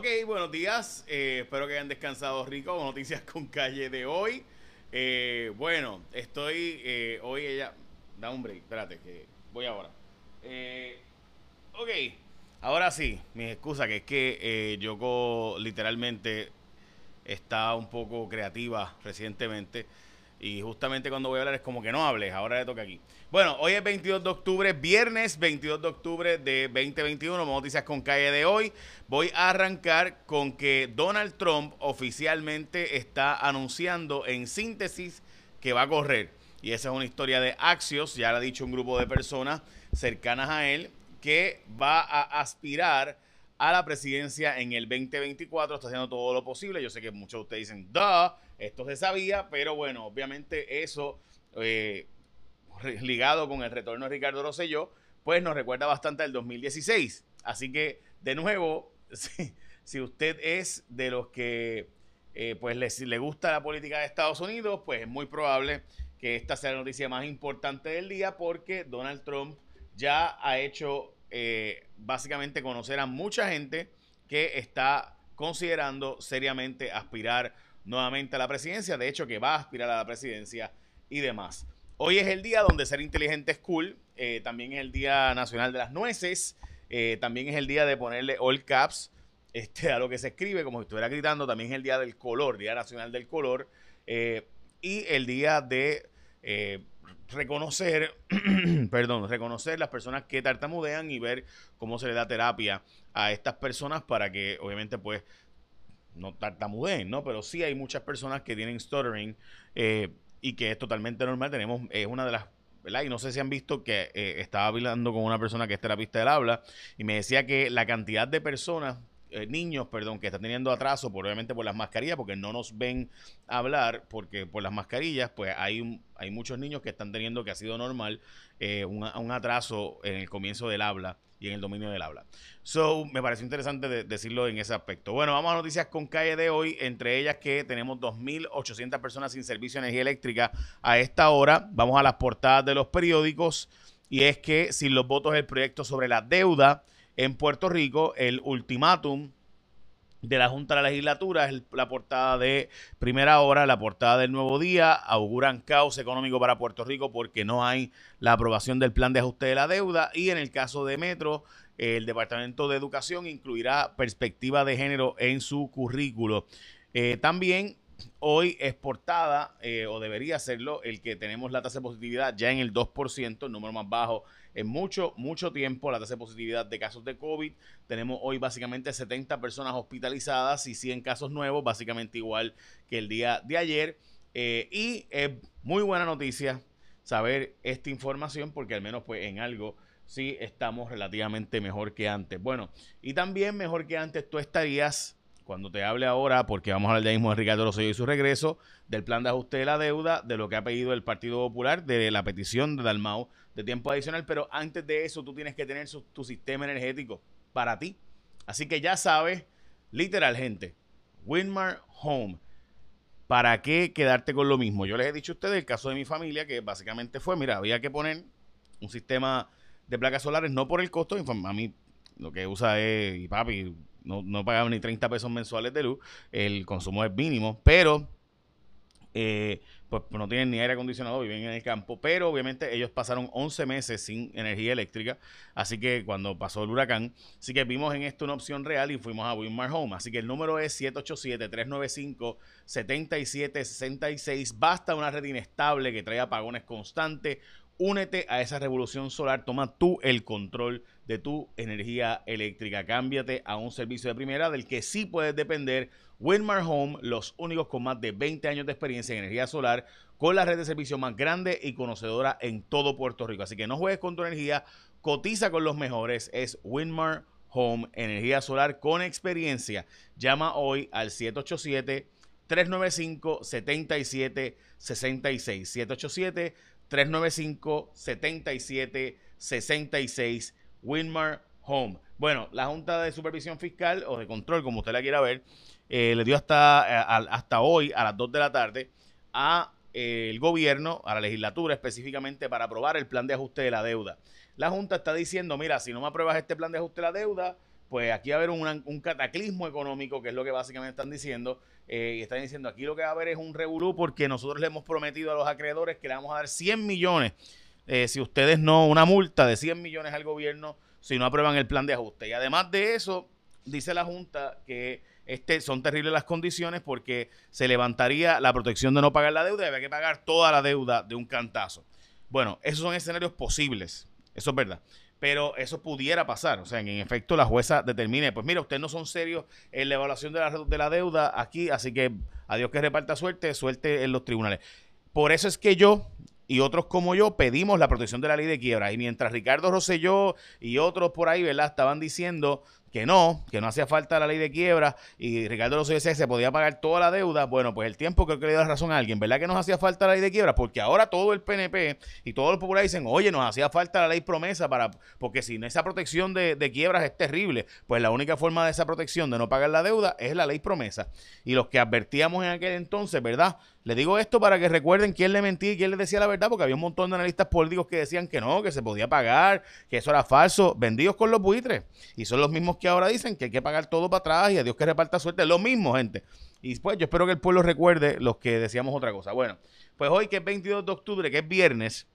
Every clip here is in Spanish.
Ok, buenos días. Eh, espero que hayan descansado rico. Noticias con calle de hoy. Eh, bueno, estoy eh, hoy ella. Da un break, espérate, que voy ahora. ok, ahora sí, mis excusas, que es que Yoko literalmente está un poco creativa recientemente. Y justamente cuando voy a hablar es como que no hables, ahora le toca aquí. Bueno, hoy es 22 de octubre, viernes 22 de octubre de 2021, noticias con calle de hoy. Voy a arrancar con que Donald Trump oficialmente está anunciando en síntesis que va a correr. Y esa es una historia de Axios, ya lo ha dicho un grupo de personas cercanas a él, que va a aspirar a la presidencia en el 2024. Está haciendo todo lo posible. Yo sé que muchos de ustedes dicen, duh, esto se sabía, pero bueno, obviamente eso eh, ligado con el retorno de Ricardo Rosselló, pues nos recuerda bastante al 2016. Así que, de nuevo, si, usted es de los que eh, pues le, le gusta la política de Estados Unidos, pues es muy probable que esta sea la noticia más importante del día porque Donald Trump ya ha hecho eh, básicamente conocer a mucha gente que está considerando seriamente aspirar nuevamente a la presidencia, de hecho que va a aspirar a la presidencia y demás. Hoy es el día donde ser inteligente es cool, eh, también es el Día Nacional de las Nueces, eh, también es el día de ponerle all caps este, a lo que se escribe, como si estuviera gritando, también es el Día del Color, Día Nacional del Color, y el día de reconocer, perdón, reconocer las personas que tartamudean y ver cómo se le da terapia a estas personas para que obviamente pues no tartamudeen, ¿no? Pero sí hay muchas personas que tienen stuttering eh, y que es totalmente normal. Tenemos, es una de las ¿verdad? Y no sé si han visto que eh, estaba hablando con una persona que es terapista del habla y me decía que la cantidad de personas, eh, niños, perdón, que están teniendo atraso, probablemente por las mascarillas, porque no nos ven hablar, porque por las mascarillas, pues hay, hay muchos niños que están teniendo, que ha sido normal, un atraso en el comienzo del habla y en el dominio del habla. So, me pareció interesante decirlo en ese aspecto. Bueno, vamos a noticias con calle de hoy, entre ellas que tenemos 2.800 personas sin servicio de energía eléctrica a esta hora. Vamos a las portadas de los periódicos y es que sin los votos del proyecto sobre la deuda en Puerto Rico, el ultimátum de la Junta de la Legislatura, es la portada de Primera Hora, la portada del Nuevo Día, auguran caos económico para Puerto Rico porque no hay la aprobación del plan de ajuste de la deuda y en el caso de Metro, el Departamento de Educación incluirá perspectiva de género en su currículo. Eh, también hoy es portada, eh, o debería serlo, el que tenemos la tasa de positividad ya en el 2%, el número más bajo en mucho, mucho tiempo, la tasa de positividad de casos de COVID. Tenemos hoy básicamente 70 personas hospitalizadas y 100 casos nuevos, básicamente igual que el día de ayer. Eh, y es muy buena noticia saber esta información porque al menos pues en algo sí estamos relativamente mejor que antes. Bueno, y también mejor que antes tú estarías cuando te hable ahora, porque vamos a hablar ya mismo de Ricardo Rosselló y su regreso, del plan de ajuste de la deuda, de lo que ha pedido el Partido Popular, de la petición de Dalmau de tiempo adicional, pero antes de eso tú tienes que tener tu sistema energético para ti. Así que ya sabes, literal gente, Winmar Home. ¿Para qué quedarte con lo mismo? Yo les he dicho a ustedes el caso de mi familia, que básicamente fue, mira, había que poner un sistema de placas solares, no por el costo, a mí lo que usa es, y papi, no, no ni 30 pesos mensuales de luz, el consumo es mínimo, pero eh, pues no tienen ni aire acondicionado, viven en el campo, pero obviamente ellos pasaron 11 meses sin energía eléctrica, así que cuando pasó el huracán, sí que vimos en esto una opción real y fuimos a Winmar Home, así que el número es 787-395-7766, basta una red inestable que trae apagones constantes, Únete a esa revolución solar, toma tú el control de tu energía eléctrica. Cámbiate a un servicio de primera del que sí puedes depender. Winmar Home, los únicos con más de 20 años de experiencia en energía solar, con la red de servicio más grande y conocedora en todo Puerto Rico. Así que no juegues con tu energía, cotiza con los mejores. Es Winmar Home, energía solar con experiencia. Llama hoy al 787 395 7766 787 395-7766 Winmar Home. Bueno, la Junta de Supervisión Fiscal o de Control, como usted la quiera ver, eh, le dio hasta, eh, hasta hoy a las 2 de la tarde a eh, el gobierno, a la legislatura específicamente para aprobar el plan de ajuste de la deuda. La Junta está diciendo, mira, si no me apruebas este plan de ajuste de la deuda, pues aquí va a haber un cataclismo económico, que es lo que básicamente están diciendo. Eh, y están diciendo, aquí lo que va a haber es un revolú porque nosotros le hemos prometido a los acreedores que le vamos a dar 100 millones, eh, si ustedes no, una multa de 100 millones al gobierno si no aprueban el plan de ajuste. Y además de eso, dice la Junta que este, son terribles las condiciones porque se levantaría la protección de no pagar la deuda y había que pagar toda la deuda de un cantazo. Bueno, esos son escenarios posibles, eso es verdad pero eso pudiera pasar. O sea, en efecto, la jueza determine, pues mira, ustedes no son serios en la evaluación de la, de la deuda aquí, así que adiós que reparta suerte, suerte en los tribunales. Por eso es que yo y otros como yo pedimos la protección de la ley de quiebra. Y mientras Ricardo Rosselló y otros por ahí, ¿verdad?, estaban diciendo que no, que no hacía falta la ley de quiebra y Ricardo Rosselló decía que se podía pagar toda la deuda, bueno, pues el tiempo creo que le da razón a alguien, ¿verdad que nos hacía falta la ley de quiebra? Porque ahora todo el PNP y todos los populares dicen, oye, nos hacía falta la ley promesa para, porque sin esa protección de, de quiebras es terrible, pues la única forma de esa protección de no pagar la deuda es la ley promesa. Y los que advertíamos en aquel entonces, ¿verdad? Le digo esto para que recuerden quién le mentía y quién le decía la verdad, porque había un montón de analistas políticos que decían que no, que se podía pagar, que eso era falso, vendidos con los buitres. Y son los mismos que ahora dicen que hay que pagar todo para atrás y a Dios que reparta suerte. Lo mismo, gente. Y pues yo espero que el pueblo recuerde los que decíamos otra cosa. Bueno, pues hoy que es 22 de octubre, que es viernes,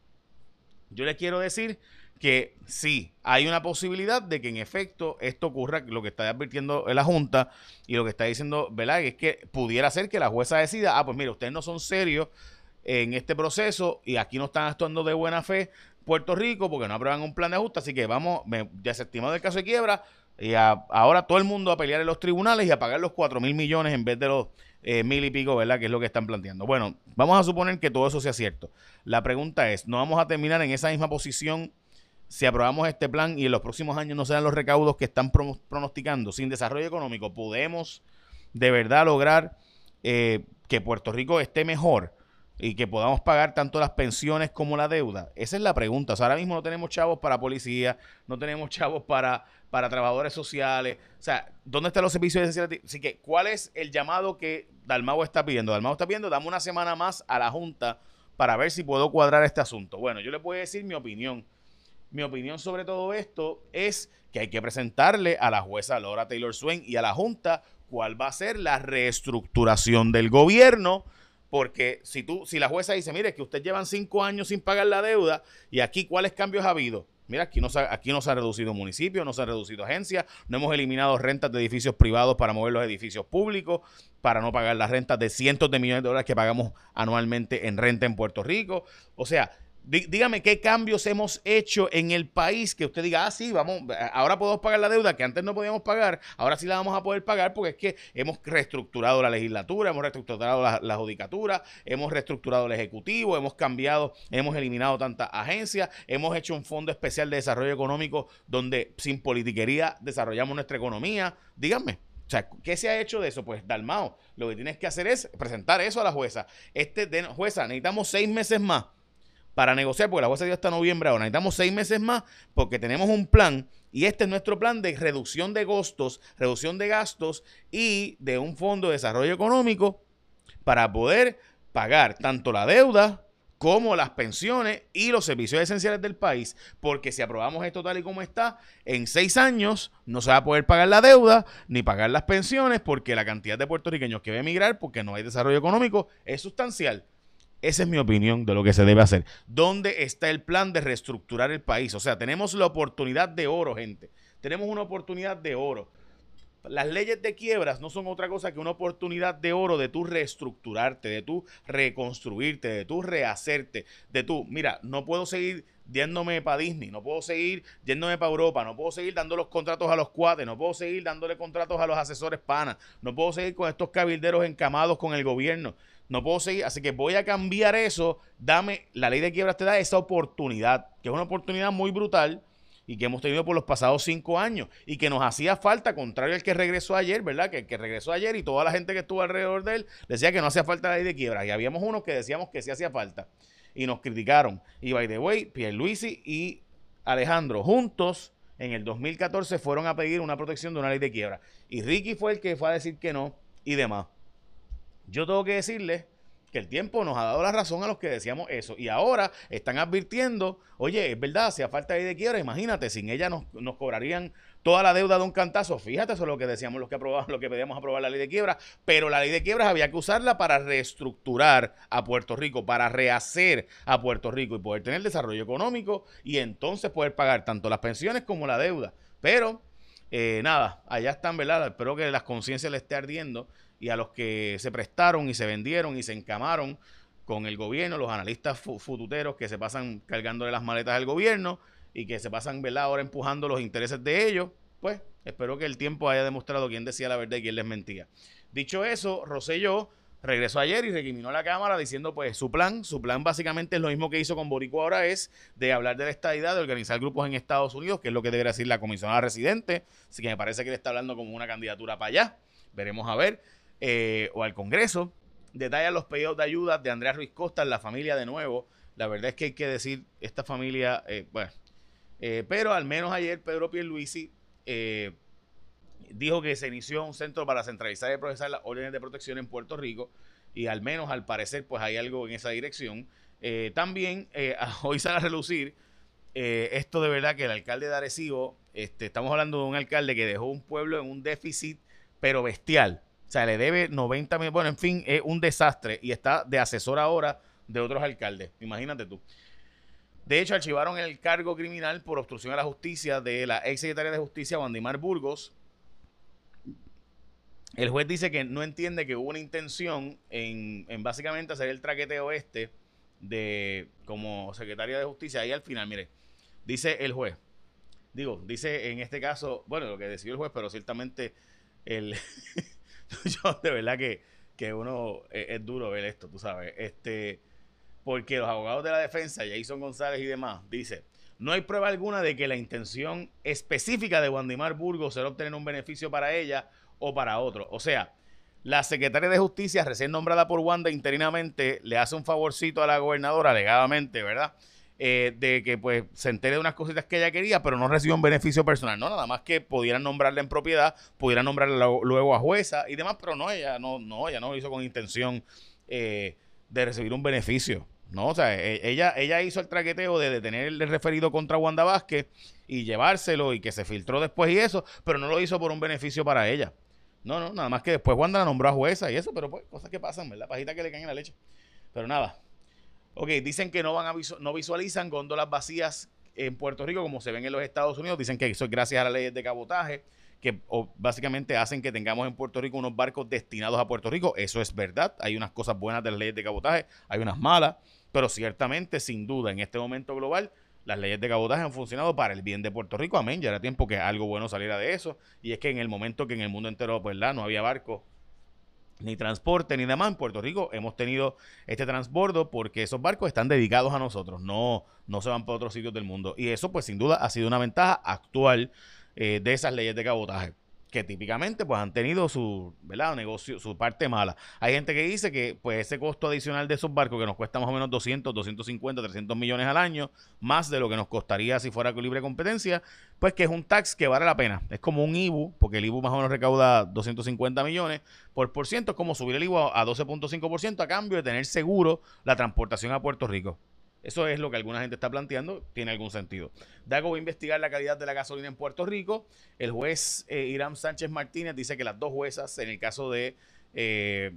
yo les quiero decir que sí, hay una posibilidad de que en efecto esto ocurra, lo que está advirtiendo la Junta y lo que está diciendo, ¿verdad? Es que pudiera ser que la jueza decida, ah, pues mire, ustedes no son serios en este proceso y aquí no están actuando de buena fe Puerto Rico porque no aprueban un plan de ajuste, así que vamos, me, desestimado el caso de quiebra y ahora todo el mundo a pelear en los tribunales y a pagar los 4 mil millones en vez de los eh, mil y pico, ¿verdad? Que es lo que están planteando. Bueno, vamos a suponer que todo eso sea cierto. La pregunta es, ¿no vamos a terminar en esa misma posición? si aprobamos este plan y en los próximos años no sean los recaudos que están pronosticando sin desarrollo económico, podemos de verdad lograr eh, que Puerto Rico esté mejor y que podamos pagar tanto las pensiones como la deuda? Esa es la pregunta. ahora mismo no tenemos chavos para policía, no tenemos chavos para, para trabajadores sociales. O sea, ¿dónde están los servicios esenciales? Así que, ¿cuál es el llamado que Dalmau está pidiendo? Dalmau está pidiendo, dame una semana más a la Junta para ver si puedo cuadrar este asunto. Bueno, yo le puedo decir mi opinión mi opinión sobre todo esto es que hay que presentarle a la jueza Laura Taylor Swain y a la Junta cuál va a ser la reestructuración del gobierno. Porque si tú, si la jueza dice, mire, que usted llevan cinco años sin pagar la deuda, y aquí cuáles cambios ha habido. Mira, aquí no, se, aquí no se ha reducido municipio, no se ha reducido agencias, no hemos eliminado rentas de edificios privados para mover los edificios públicos, para no pagar las rentas de cientos de millones de dólares que pagamos anualmente en renta en Puerto Rico. O sea, dígame qué cambios hemos hecho en el país que usted diga, ah, sí, vamos, ahora podemos pagar la deuda que antes no podíamos pagar, ahora sí la vamos a poder pagar porque es que hemos reestructurado la legislatura, hemos reestructurado la, judicatura, hemos reestructurado el ejecutivo, hemos cambiado, hemos eliminado tantas agencias, hemos hecho un fondo especial de desarrollo económico donde sin politiquería desarrollamos nuestra economía. Díganme, o sea, ¿qué se ha hecho de eso? Pues Dalmao, lo que tienes que hacer es presentar eso a la jueza. Este, de, jueza, necesitamos seis meses más para negociar, porque la jueza dio hasta noviembre ahora. Necesitamos seis meses más porque tenemos un plan y este es nuestro plan de reducción de costos, reducción de gastos y de un fondo de desarrollo económico para poder pagar tanto la deuda como las pensiones y los servicios esenciales del país, porque si aprobamos esto tal y como está, en seis años no se va a poder pagar la deuda ni pagar las pensiones, porque la cantidad de puertorriqueños que va a emigrar porque no hay desarrollo económico es sustancial. Esa es mi opinión de lo que se debe hacer. ¿Dónde está el plan de reestructurar el país? O sea, tenemos la oportunidad de oro, gente. Tenemos una oportunidad de oro. Las leyes de quiebras no son otra cosa que una oportunidad de oro de tú reestructurarte, de tú reconstruirte, de tú rehacerte, de tú, mira, no puedo seguir yéndome para Disney, no puedo seguir yéndome para Europa, no puedo seguir dando los contratos a los cuates, no puedo seguir dándole contratos a los asesores panas, no puedo seguir con estos cabilderos encamados con el gobierno no puedo seguir, así que voy a cambiar eso, dame, la ley de quiebras te da esa oportunidad, que es una oportunidad muy brutal y que hemos tenido por los pasados cinco años y que nos hacía falta, contrario al que regresó ayer, ¿verdad? Que el que regresó ayer y toda la gente que estuvo alrededor de él decía que no hacía falta la ley de quiebras y habíamos unos que decíamos que sí hacía falta y nos criticaron. Y by the way, Pierluisi y Alejandro juntos en el 2014 fueron a pedir una protección de una ley de quiebra y Ricky fue el que fue a decir que no y demás. Yo tengo que decirles que el tiempo nos ha dado la razón a los que decíamos eso. Y ahora están advirtiendo, oye, es verdad, si a falta de quiebra, imagínate, sin ella nos, cobrarían toda la deuda de un cantazo. Fíjate, eso es lo que decíamos, lo que aprobamos, lo que pedíamos aprobar la ley de quiebra, pero la ley de quiebras había que usarla para reestructurar a Puerto Rico, para rehacer a Puerto Rico y poder tener desarrollo económico y entonces poder pagar tanto las pensiones como la deuda. Pero eh, nada, allá están, ¿verdad? Espero que las conciencias le esté ardiendo y a los que se prestaron y se vendieron y se encamaron con el gobierno, los analistas fututeros que se pasan cargándole las maletas al gobierno y que se pasan, ¿verdad? Ahora empujando los intereses de ellos, pues espero que el tiempo haya demostrado quién decía la verdad y quién les mentía. Dicho eso, Rosselló regresó ayer y recriminó la Cámara diciendo pues su plan, su plan básicamente es lo mismo que hizo con Borico ahora es de hablar de la estadidad, de organizar grupos en Estados Unidos, que es lo que debería decir la comisionada residente, así que me parece que le está hablando como una candidatura para allá, veremos a ver, eh, o al Congreso, detalla los pedidos de ayuda de Andrea Ruiz Costa la familia de nuevo, la verdad es que hay que decir, esta familia, eh, bueno, eh, pero al menos ayer Pedro Pierluisi eh, dijo que se inició un centro para centralizar y procesar las órdenes de protección en Puerto Rico y al menos al parecer pues hay algo en esa dirección. Eh, también hoy sale a relucir esto de verdad que el alcalde de Arecibo, este, estamos hablando de un alcalde que dejó un pueblo en un déficit pero bestial. O sea, le debe 90 mil, bueno, en fin, es un desastre y está de asesor ahora de otros alcaldes. Imagínate tú. De hecho, archivaron el cargo criminal por obstrucción a la justicia de la ex secretaria de Justicia, Wandimar Burgos, el juez dice que no entiende que hubo una intención en, básicamente hacer el traqueteo este de como secretaria de justicia. Ahí al final, mire, dice el juez, digo, dice en este caso, bueno, lo que decidió el juez, pero ciertamente el yo de verdad que, que uno es, es, duro ver esto, tú sabes, este porque los abogados de la defensa, Jason González y demás, dice, no hay prueba alguna de que la intención específica de Wandimar Burgos era obtener un beneficio para ella o para otro. O sea, la secretaria de Justicia, recién nombrada por Wanda interinamente, le hace un favorcito a la gobernadora, alegadamente, ¿verdad? Eh, de que pues se entere de unas cositas que ella quería, pero no recibió un beneficio personal. No, nada más que pudieran nombrarla en propiedad, pudieran nombrarla luego a jueza y demás, pero no, ella no, no, ella no lo hizo con intención eh, de recibir un beneficio. No, o sea, e, ella, ella hizo el traqueteo de detener el referido contra Wanda Vázquez y llevárselo y que se filtró después y eso, pero no lo hizo por un beneficio para ella. No, no, nada más que después Wanda la nombró a jueza y eso, pero pues cosas que pasan, ¿verdad? Pajita que le caen en la leche. Pero nada. Ok, dicen que no van a no visualizan góndolas vacías en Puerto Rico como se ven en los Estados Unidos. Dicen que eso es gracias a las leyes de cabotaje que básicamente hacen que tengamos en Puerto Rico unos barcos destinados a Puerto Rico. Eso es verdad. Hay unas cosas buenas de las leyes de cabotaje, hay unas malas, pero ciertamente, sin duda, en este momento global, las leyes de cabotaje han funcionado para el bien de Puerto Rico. Amén. Ya era tiempo que algo bueno saliera de eso. Y es que en el momento que en el mundo entero, pues, no había barcos ni transporte ni demás. En Puerto Rico hemos tenido este transbordo porque esos barcos están dedicados a nosotros, no, no se van para otros sitios del mundo. Y eso, pues, sin duda, ha sido una ventaja actual eh, de esas leyes de cabotaje que típicamente pues han tenido su, ¿verdad? negocio, su parte mala. Hay gente que dice que pues ese costo adicional de esos barcos que nos cuesta más o menos 200, 250, 300 millones al año, más de lo que nos costaría si fuera libre competencia, pues que es un tax que vale la pena. Es como un IBU, porque el IBU más o menos recauda 250 millones por por ciento, es como subir el IBU a 12.5% a cambio de tener seguro la transportación a Puerto Rico. Eso es lo que alguna gente está planteando, tiene algún sentido. Dago va a investigar la calidad de la gasolina en Puerto Rico. El juez eh, Irán Sánchez Martínez dice que las dos juezas, en el caso de, eh,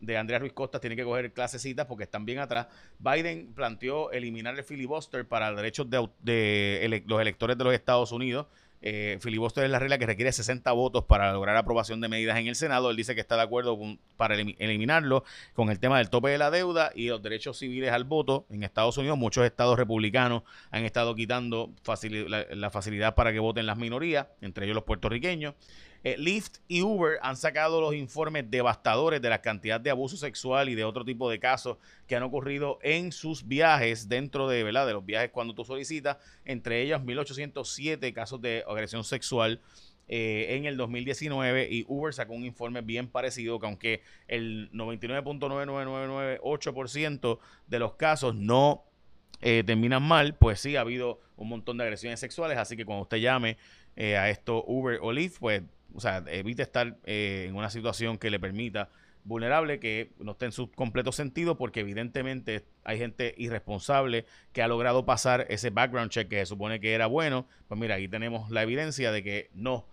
de Andrea Ruiz Costa, tienen que coger clasecitas porque están bien atrás. Biden planteó eliminar el filibuster para derechos de, de los electores de los Estados Unidos eh, filibuster es la regla que requiere 60 votos para lograr aprobación de medidas en el Senado. Él dice que está de acuerdo para eliminarlo con el tema del tope de la deuda y los derechos civiles al voto. En Estados Unidos, muchos estados republicanos han estado quitando la facilidad para que voten las minorías, entre ellos los puertorriqueños. Eh, Lyft y Uber han sacado los informes devastadores de la cantidad de abuso sexual y de otro tipo de casos que han ocurrido en sus viajes dentro de, ¿verdad? de los viajes cuando tú solicitas, entre ellos 1807 casos de agresión sexual. Eh, en el 2019 y Uber sacó un informe bien parecido que aunque el 99.99998% de los casos no eh, terminan mal, pues sí ha habido un montón de agresiones sexuales, así que cuando usted llame a esto Uber o Lyft, pues o sea, evite estar eh, en una situación que le permita vulnerable que no esté en su completo sentido porque evidentemente hay gente irresponsable que ha logrado pasar ese background check que se supone que era bueno. Pues mira, aquí tenemos la evidencia de que no,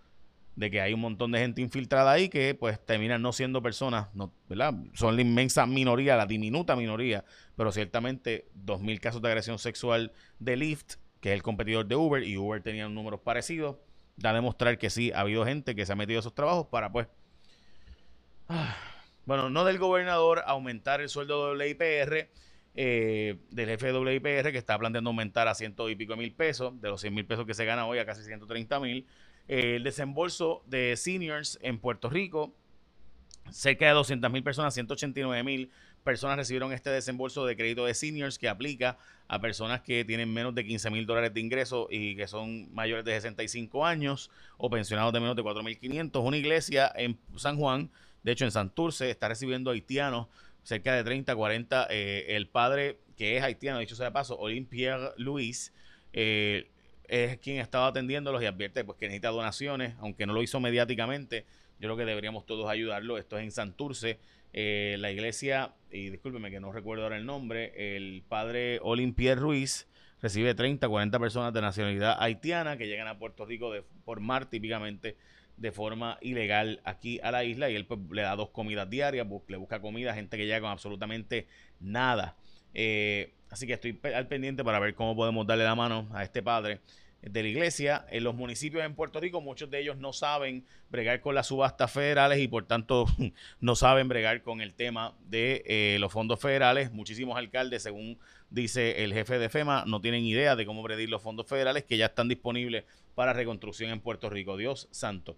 de que hay un montón de gente infiltrada ahí que pues terminan no siendo personas, no, ¿verdad? Son la inmensa minoría, la diminuta minoría, pero ciertamente 2.000 casos de agresión sexual de Lyft, que es el competidor de Uber, y Uber tenía números parecidos, da a demostrar que sí, ha habido gente que se ha metido a esos trabajos para pues... Ah, bueno, no del gobernador aumentar el sueldo WIPR, eh, del jefe de WIPR que está planteando aumentar a ciento y pico mil pesos, de los 100 mil pesos que se gana hoy a casi 130 mil. Eh, el desembolso de seniors en Puerto Rico, cerca de 200 mil personas, 189 mil personas recibieron este desembolso de crédito de seniors que aplica a personas que tienen menos de 15 mil dólares de ingreso y que son mayores de 65 años o pensionados de menos de 4.500. Una iglesia en San Juan de hecho, en Santurce está recibiendo haitianos cerca de 30, 40. Eh, el padre, que es haitiano, dicho sea de paso, Olivier Luis, eh, es quien estaba atendiéndolos y advierte pues, que necesita donaciones, aunque no lo hizo mediáticamente. Yo creo que deberíamos todos ayudarlo. Esto es en Santurce. Eh, la iglesia, y discúlpeme que no recuerdo ahora el nombre, el padre Olivier Ruiz recibe 30, 40 personas de nacionalidad haitiana que llegan a Puerto Rico de, por mar típicamente de forma ilegal aquí a la isla y él pues, le da dos comidas diarias, le busca comida gente que llega con absolutamente nada. Eh, así que estoy al pendiente para ver cómo podemos darle la mano a este padre de la iglesia. En los municipios en Puerto Rico, muchos de ellos no saben bregar con las subastas federales y por tanto no saben bregar con el tema de eh, los fondos federales. Muchísimos alcaldes, según dice el jefe de FEMA, no tienen idea de cómo predir los fondos federales que ya están disponibles para reconstrucción en Puerto Rico. Dios santo.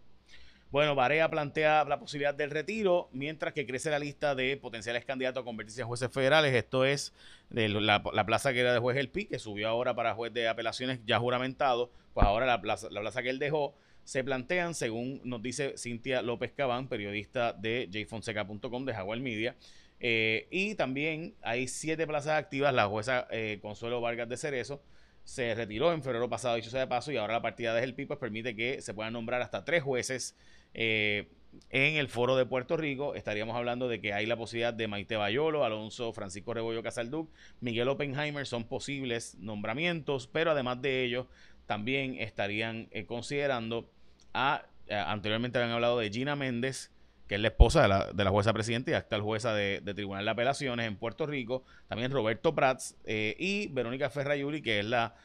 Bueno, Barea plantea la posibilidad del retiro, mientras que crece la lista de potenciales candidatos a convertirse en jueces federales. Esto es de la, plaza que era de juez El Pi, que subió ahora para juez de apelaciones ya juramentado. Pues ahora la plaza, la plaza que él dejó se plantean, según nos dice Cintia López Cabán, periodista de jfonseca.com de Jaguar Media. Eh, y también hay siete plazas activas. La jueza eh, Consuelo Vargas de Cerezo se retiró en febrero pasado, dicho sea de paso, y ahora la partida de El Pi pues, permite que se puedan nombrar hasta tres jueces eh, en el foro de Puerto Rico estaríamos hablando de que hay la posibilidad de Maite Bayolo, Alonso Francisco Rebollo Casalduc, Miguel Oppenheimer, son posibles nombramientos, pero además de ellos también estarían eh, considerando a, eh, anteriormente habían hablado de Gina Méndez, que es la esposa de la, de la jueza presidenta y actual jueza de, Tribunal de Apelaciones en Puerto Rico, también Roberto Prats y Verónica Ferrayuri, que es la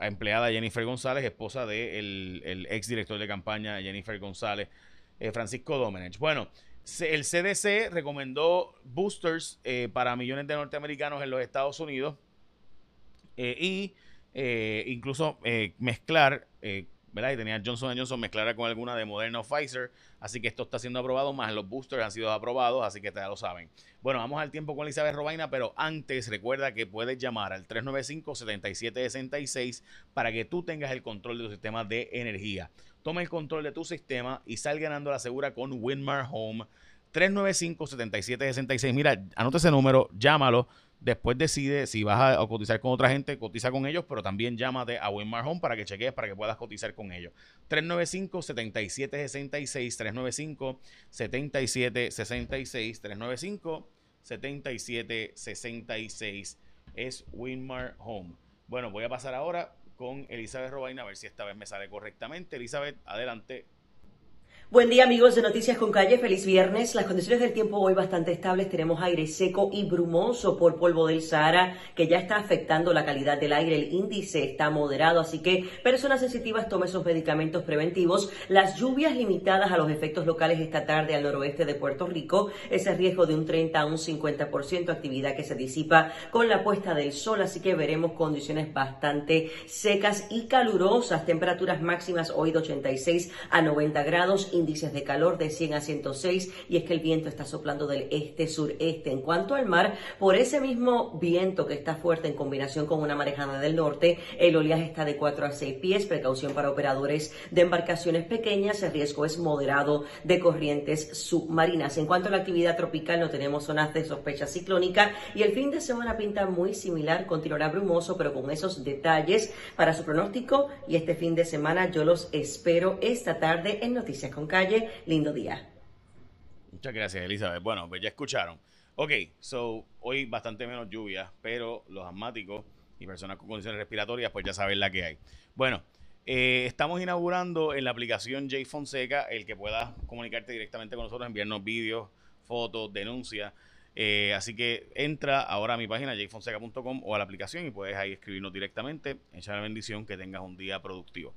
empleada Jennifer González, esposa del de el ex director de campaña Jennifer González, eh, Francisco Domenech. Bueno, el CDC recomendó boosters eh, para millones de norteamericanos en los Estados Unidos eh, y incluso mezclar Y tenía Johnson Johnson mezclara con alguna de Moderna o Pfizer. Así que esto está siendo aprobado, más los boosters han sido aprobados, así que ya lo saben. Bueno, vamos al tiempo con Elizabeth Robaina, pero antes recuerda que puedes llamar al 395-7766 para que tú tengas el control de tu sistema de energía. Toma el control de tu sistema y sal ganando la segura con Winmar Home. 395-7766. Mira, anota ese número, llámalo Después decide si vas a, cotizar con otra gente, cotiza con ellos, pero también llámate a Winmar Home para que chequees, para que puedas cotizar con ellos. 395-7766, 395-7766, 395-7766 es Winmar Home. Bueno, voy a pasar ahora con Elizabeth Robaina a ver si esta vez me sale correctamente. Elizabeth, adelante. Buen día amigos de Noticias con Calle, feliz viernes. Las condiciones del tiempo hoy bastante estables. Tenemos aire seco y brumoso por polvo del Sahara que ya está afectando la calidad del aire. El índice está moderado, así que personas sensitivas tomen sus medicamentos preventivos. Las lluvias limitadas a los efectos locales esta tarde al noroeste de Puerto Rico. Ese riesgo de un 30 a un 50%, actividad que se disipa con la puesta del sol, así que veremos condiciones bastante secas y calurosas. Temperaturas máximas hoy de 86 a 90 grados índices de calor de 100 a 106 y es que el viento está soplando del este-sureste. En cuanto al mar, por ese mismo viento que está fuerte en combinación con una marejada del norte, el oleaje está de 4 a 6 pies, precaución para operadores de embarcaciones pequeñas, el riesgo es moderado de corrientes submarinas. En cuanto a la actividad tropical, no tenemos zonas de sospecha ciclónica y el fin de semana pinta muy similar, continuará brumoso, pero con esos detalles para su pronóstico y este fin de semana yo los espero esta tarde en Noticias con calle. Lindo día. Muchas gracias, Elizabeth. Bueno, pues ya escucharon. Ok, so hoy bastante menos lluvia, pero los asmáticos y personas con condiciones respiratorias, pues ya saben la que hay. Bueno, eh, estamos inaugurando en la aplicación J Fonseca el que puedas comunicarte directamente con nosotros, enviarnos vídeos, fotos, denuncias. Eh, así que entra ahora a mi página jfonseca.com o a la aplicación y puedes ahí escribirnos directamente. Echa la bendición que tengas un día productivo.